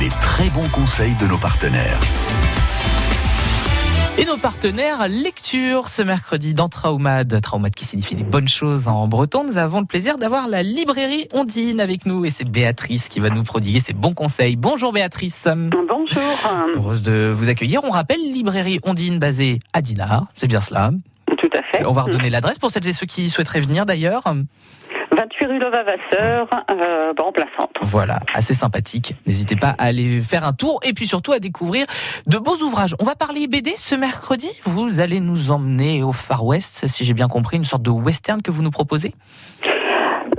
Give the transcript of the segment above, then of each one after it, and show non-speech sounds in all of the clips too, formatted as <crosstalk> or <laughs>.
Les très bons conseils de nos partenaires. Et nos partenaires lecture ce mercredi dans Traumad. Traumad qui signifie des bonnes choses en breton. Nous avons le plaisir d'avoir la librairie Ondine avec nous et c'est Béatrice qui va nous prodiguer ses bons conseils. Bonjour Béatrice. Bonjour. Heureuse de vous accueillir. On rappelle librairie Ondine basée à Dinard. C'est bien cela. Tout à fait. On va redonner l'adresse pour celles et ceux qui souhaiteraient venir d'ailleurs. 28 rue Levavasseur, euh, remplaçante. Voilà, assez sympathique. N'hésitez pas à aller faire un tour et puis surtout à découvrir de beaux ouvrages. On va parler BD ce mercredi. Vous allez nous emmener au Far West, si j'ai bien compris, une sorte de western que vous nous proposez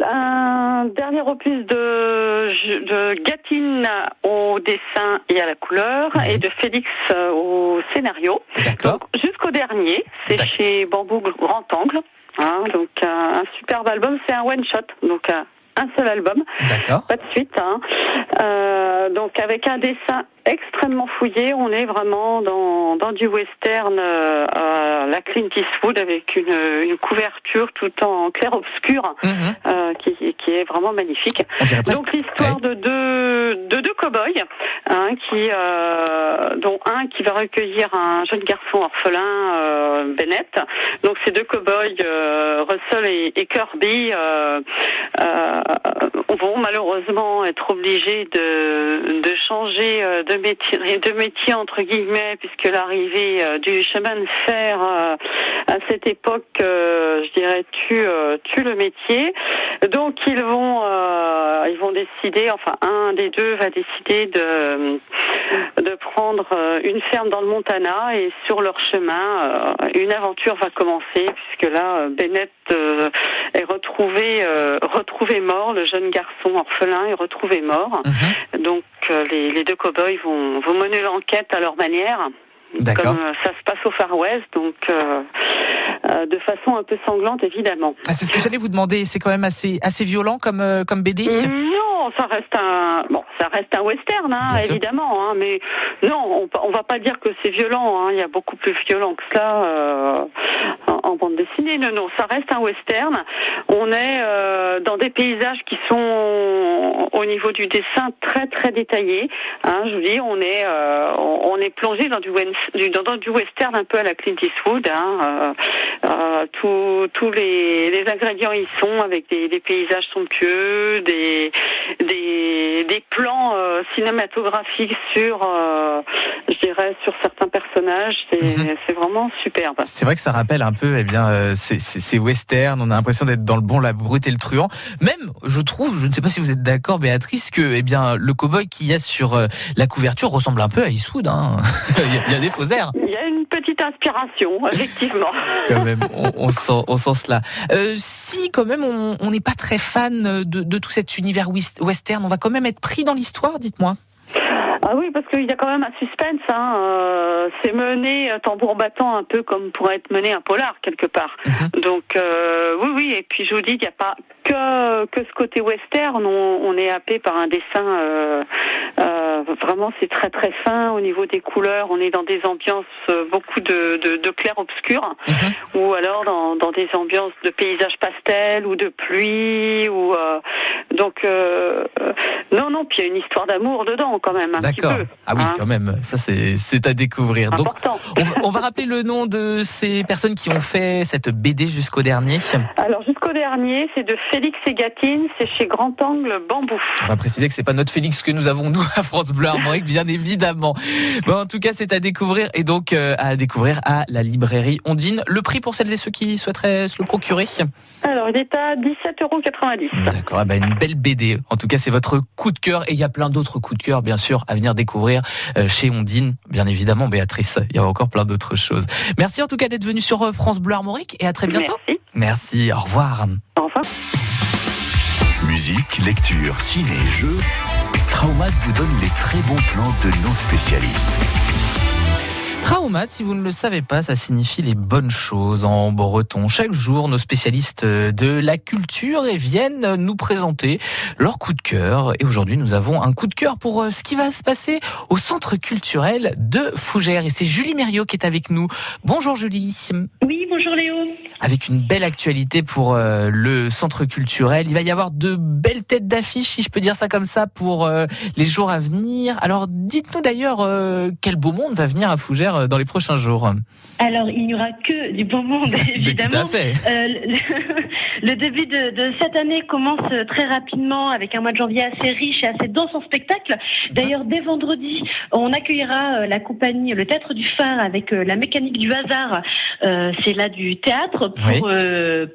un dernier opus de, de Gatine au dessin et à la couleur et de Félix au scénario. D'accord. Jusqu'au dernier, c'est chez Bambou Grand Angle. Hein, donc un superbe album, c'est un one shot, donc un seul album, pas de suite. Hein. Euh, donc avec un dessin extrêmement fouillé. On est vraiment dans, dans du western euh, à la Clint Eastwood avec une, une couverture tout en clair-obscur mhm. euh, qui, qui, est vraiment magnifique. Donc l'histoire de deux de deux cow-boys, hein, qui euh, dont un qui va recueillir un jeune garçon orphelin, Bennett. Donc ces deux cow-boys, Russell et, et Kirby, vont malheureusement être obligés de, de changer de métier, de métier entre guillemets, puisque l'arrivée euh, du chemin de fer euh, à cette époque, euh, je dirais, tue, tue le métier. Donc ils vont, ils vont décider, enfin un des deux va décider de de prendre une ferme dans le Montana et sur leur chemin, une aventure va commencer puisque là Bennett est retrouvé retrouvé mort, le jeune garçon orphelin est retrouvé mort. Mhm. Donc les, les deux cow-boys vont, vont mener l'enquête à leur manière. Comme euh, ça se passe au Far West, donc euh, de façon un peu sanglante évidemment. Ah, c'est ce que j'allais vous demander. C'est quand même assez assez violent comme comme BD. Non, ça reste un bon, ça reste un western, hein, évidemment. Hein, mais non, on, on va pas dire que c'est violent. Hein, il y a beaucoup plus violent que cela en, bande dessinée. Non, non, ça reste un western. On est euh, dans des paysages qui sont au niveau du dessin très très détaillés. Je vous dis, on est euh, on est plongé dans du, dans, du western un peu à la Clint Eastwood. Euh, tous les, les, ingrédients y sont avec des, des paysages somptueux, des des, des plans cinématographiques sur je dirais sur certains personnages. C'est mhm. vraiment superbe. C'est vrai que ça rappelle un peu eh bien, euh, c'est western. On a l'impression d'être dans le bon, la brute et le truand. Même, je trouve, je ne sais pas si vous êtes d'accord, Béatrice, que eh bien, le cowboy qu'il y a sur euh, la couverture ressemble un peu à Eastwood. Hein. <laughs> il, y a, des faux airs. Il y a une petite inspiration, effectivement. quand même, on, sent, on sent cela. Euh, si, quand même, on n'est pas très fan de, de tout cet univers western, on va quand même être pris dans l'histoire, dites-moi. Ah oui, parce qu'il y a quand même un suspense. Hein. Euh, c'est mené euh, tambour battant un peu comme pourrait être mené un polar quelque part. Mhm. Donc euh, oui, oui. Et puis je vous dis, il n'y a pas que que ce côté western. On, on est happé par un dessin. Euh, vraiment, c'est très très fin au niveau des couleurs. On est dans des ambiances beaucoup de, de, de clair obscur, mhm. ou alors dans, dans des ambiances de paysages pastels ou de pluie. Ou donc non, non. Puis il y a une histoire d'amour dedans quand même. D'accord. Ah oui, hein. quand même. Ça, c'est à découvrir. Donc, on va, rappeler le nom de ces personnes qui ont fait cette BD jusqu'au dernier. Alors, dernier, c'est de Félix et Gatine. C'est chez Grand Angle Bambou. On va préciser que c'est pas notre Félix que nous avons, nous, à France Bleu Armorique, bien évidemment. Bon, en tout cas, c'est à découvrir et donc euh, à découvrir à la librairie Ondine. Le prix pour celles et ceux qui souhaiteraient se le procurer Alors, il est à 17,90 euros. D'accord. bah une belle BD. En tout cas, c'est votre coup de cœur et il y a plein d'autres coups de cœur, bien sûr, à venir découvrir euh, chez Ondine. Bien évidemment, Béatrice, il y a encore plein d'autres choses. Merci en tout cas d'être venu sur euh, France Bleu Armorique et à très bientôt. Merci. Merci, au revoir. Au revoir. Musique, lecture, ciné, jeux. Traumat vous donne les très bons plans de nos spécialistes. Traumat, si vous ne le savez pas, ça signifie les bonnes choses en breton. Chaque jour, nos spécialistes de la culture viennent nous présenter leur coup de cœur. Et aujourd'hui, nous avons un coup de cœur pour euh, ce qui va se passer au centre culturel de Fougères. Et c'est Julie Mériot qui est avec nous. Bonjour Julie. Oui, bonjour Léo. Avec une belle actualité pour euh, le centre culturel. Il va y avoir de belles têtes d'affiche, si je peux dire ça comme ça, pour euh, les jours à venir. Alors, dites-nous d'ailleurs quel beau monde va venir à Fougères dans les prochains jours. Alors, il n'y aura que du beau monde, <laughs> <laughs> évidemment. Tout à fait. <laughs> le, début de, de, cette année commence très rapidement avec un mois de janvier assez riche et assez dense en spectacle. D'ailleurs, dès vendredi, on accueillera la compagnie Le Théâtre du Phare avec la mécanique du hasard. C'est là du théâtre pour,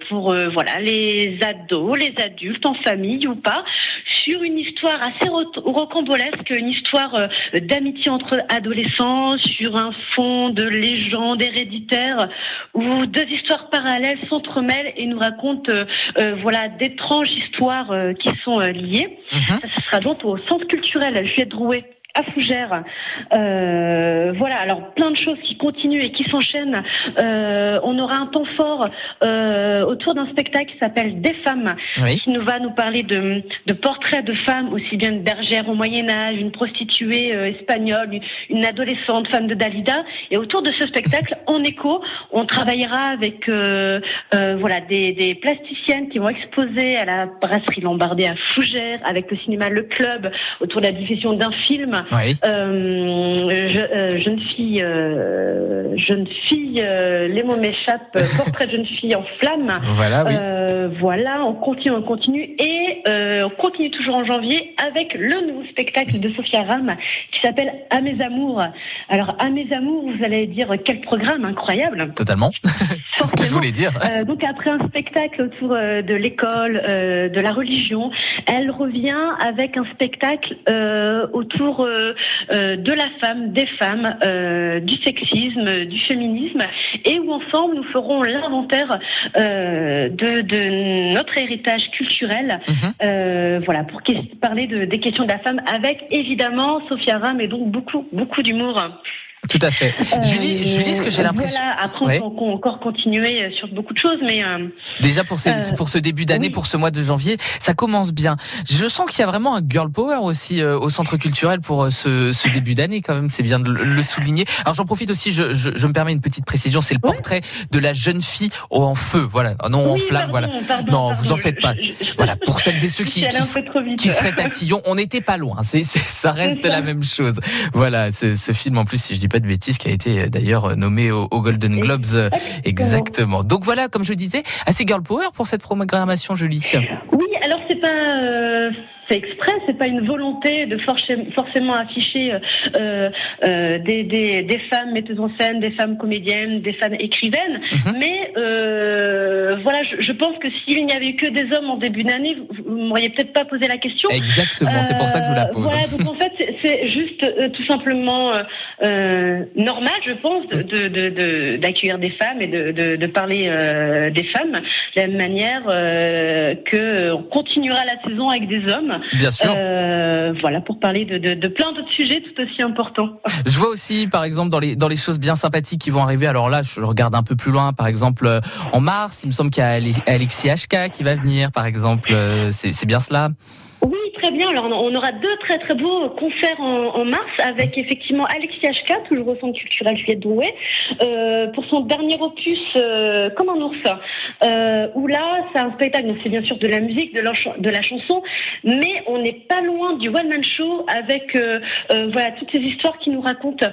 pour voilà les ados, les adultes en famille ou pas, sur une histoire assez rocambolesque, une histoire d'amitié entre adolescents sur un fond de légende héréditaire où deux histoires parallèles s'entremêlent et nous racontent euh, euh, voilà d'étranges histoires euh, qui sont liées. Mhm. Ça, sera donc au Centre culturel Juliette Drouet à Fougères. Euh, voilà, alors plein de choses qui continuent et qui s'enchaînent. Euh, on aura un temps fort euh, autour d'un spectacle qui s'appelle Des femmes, qui nous va nous parler de, de, portraits de femmes, aussi bien une bergère au Moyen Âge, une prostituée espagnole, une, adolescente, femme de Dalida. Et autour de ce spectacle, en écho, on travaillera avec voilà des, des, plasticiennes qui vont exposer à la brasserie Lombardée à Fougères, avec le cinéma Le Club, autour de la diffusion d'un film oui. Euh, je, euh, jeune fille, euh, jeune fille, les mots m'échappent. <laughs> Portrait de jeune fille en flamme. Voilà, oui. voilà, on continue, on continue et on continue toujours en janvier avec le nouveau spectacle de Sophia Ram qui s'appelle À mes amours. Alors à mes amours, vous allez dire quel programme incroyable. Totalement. <laughs> C'est ce que je voulais dire. donc après un spectacle autour de l'école, de la religion, elle revient avec un spectacle autour euh, de la femme, des femmes, euh, du sexisme, du féminisme, et où ensemble nous ferons l'inventaire de, notre héritage culturel, mhm. voilà, pour parler de, des questions de la femme, avec évidemment Sophia Ram et donc beaucoup, beaucoup d'humour. Tout à fait. Euh, Julie, Julie, ce que j'ai l'impression. Voilà, après, on peut encore continuer sur beaucoup de choses, mais. Euh, Déjà pour, ces, pour ce début d'année, pour ce mois de janvier, ça commence bien. Je sens qu'il y a vraiment un girl power aussi euh, au centre culturel pour ce, ce début d'année, quand même, c'est bien de le, souligner. Alors j'en profite aussi, je, je, je, me permets une petite précision, c'est le portrait de la jeune fille en feu, voilà, non en flamme, voilà. non, vous en faites pas. voilà, pour celles et ceux qui, qui, qui seraient tatillons, on n'était pas loin, c'est, ça reste la même chose. Voilà, ce, ce film en plus, si je dis pas de bêtises, qui a été euh, d'ailleurs euh, nommé au, Golden Globes. Euh, exactement. Donc voilà, comme je disais, assez girl power pour cette programmation, Julie. Oui, alors c'est pas c'est exprès, c'est pas une volonté de forcément afficher euh, euh, des, des, des, femmes metteuses en scène, des femmes comédiennes, des femmes écrivaines, mhm. mais euh, voilà, je, je, pense que s'il n'y avait eu que des hommes en début d'année, vous, vous m'auriez peut-être pas posé la question. Exactement, c'est pour ça que je vous la pose. Voilà, donc en fait, c'est juste tout simplement normal, je pense, d'accueillir de, de, des femmes et de, parler des femmes de la même manière que on continuera la saison avec des hommes. Bien sûr. Euh, voilà, pour parler de, de, de plein d'autres sujets tout aussi importants. <laughs> Je vois aussi, par exemple, dans les, dans les choses bien sympathiques qui vont arriver. Alors là, je regarde un peu plus loin. Par exemple, euh, en mars, il me semble qu'il y a Alexis HK qui va venir, par exemple. Euh, c'est bien cela très bien. Alors, on aura deux très très beaux concerts en, mars avec effectivement Alexis HK, toujours au Centre culturel Juliette Drouet, euh, pour son dernier opus euh, Comme un ours, euh, où là, c'est un spectacle, donc c'est bien sûr de la musique, de la, de la chanson, mais on n'est pas loin du one-man show avec euh, voilà toutes ces histoires qui nous racontent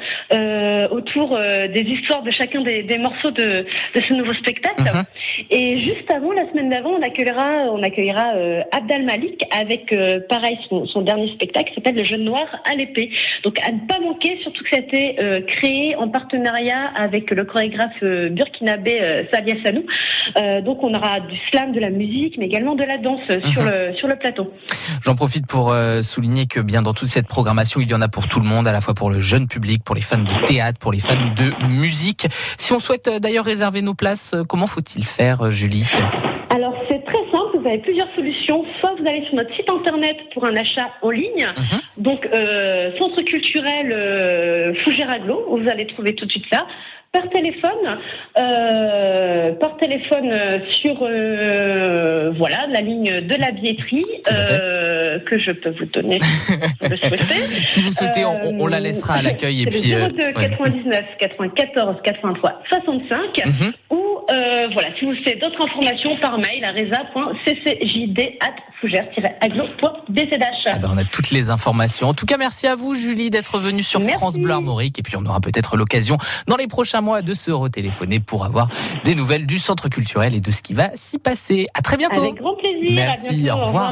autour des histoires de chacun des, des morceaux de, de, ce nouveau spectacle. Mhm. Et juste avant, la semaine d'avant, on accueillera, on accueillera Abdal Malik avec pareil, son, dernier spectacle s'appelle Le Jeune Noir à l'épée. Donc à ne pas manquer, surtout que ça a été euh, créé en partenariat avec le chorégraphe euh, burkinabé Salia Sanou. donc on aura du slam, de la musique, mais également de la danse sur, mhm. le, sur le plateau. J'en profite pour souligner que bien dans toute cette programmation, il y en a pour tout le monde, à la fois pour le jeune public, pour les fans de théâtre, pour les fans de musique. Si on souhaite d'ailleurs réserver nos places, comment faut-il faire, Julie? Avez plusieurs solutions. Soit vous allez sur notre site internet pour un achat en ligne, Mhm. donc euh, Centre culturel euh, Fougère Aglo, où vous allez trouver tout de suite ça. Par téléphone, euh, par téléphone euh, sur voilà la ligne de la billetterie que je peux vous donner si vous le souhaitez. <laughs> Si vous souhaitez, on, on la laissera à l'accueil et puis. le euh, 02 ouais. 99 94 83 65 Mhm. ou voilà si vous souhaitez d'autres informations par mail à reza.ccjd@fougère-aglo.bzh. Ah ben, on a toutes les informations. En tout cas, merci à vous, Julie, d'être venue sur Merci. France Bleu Armorique. Et puis, on aura peut-être l'occasion dans les prochains mois de se retéléphoner pour avoir des nouvelles du centre culturel et de ce qui va s'y passer. À très bientôt. Avec grand plaisir. à Merci, bientôt, au revoir.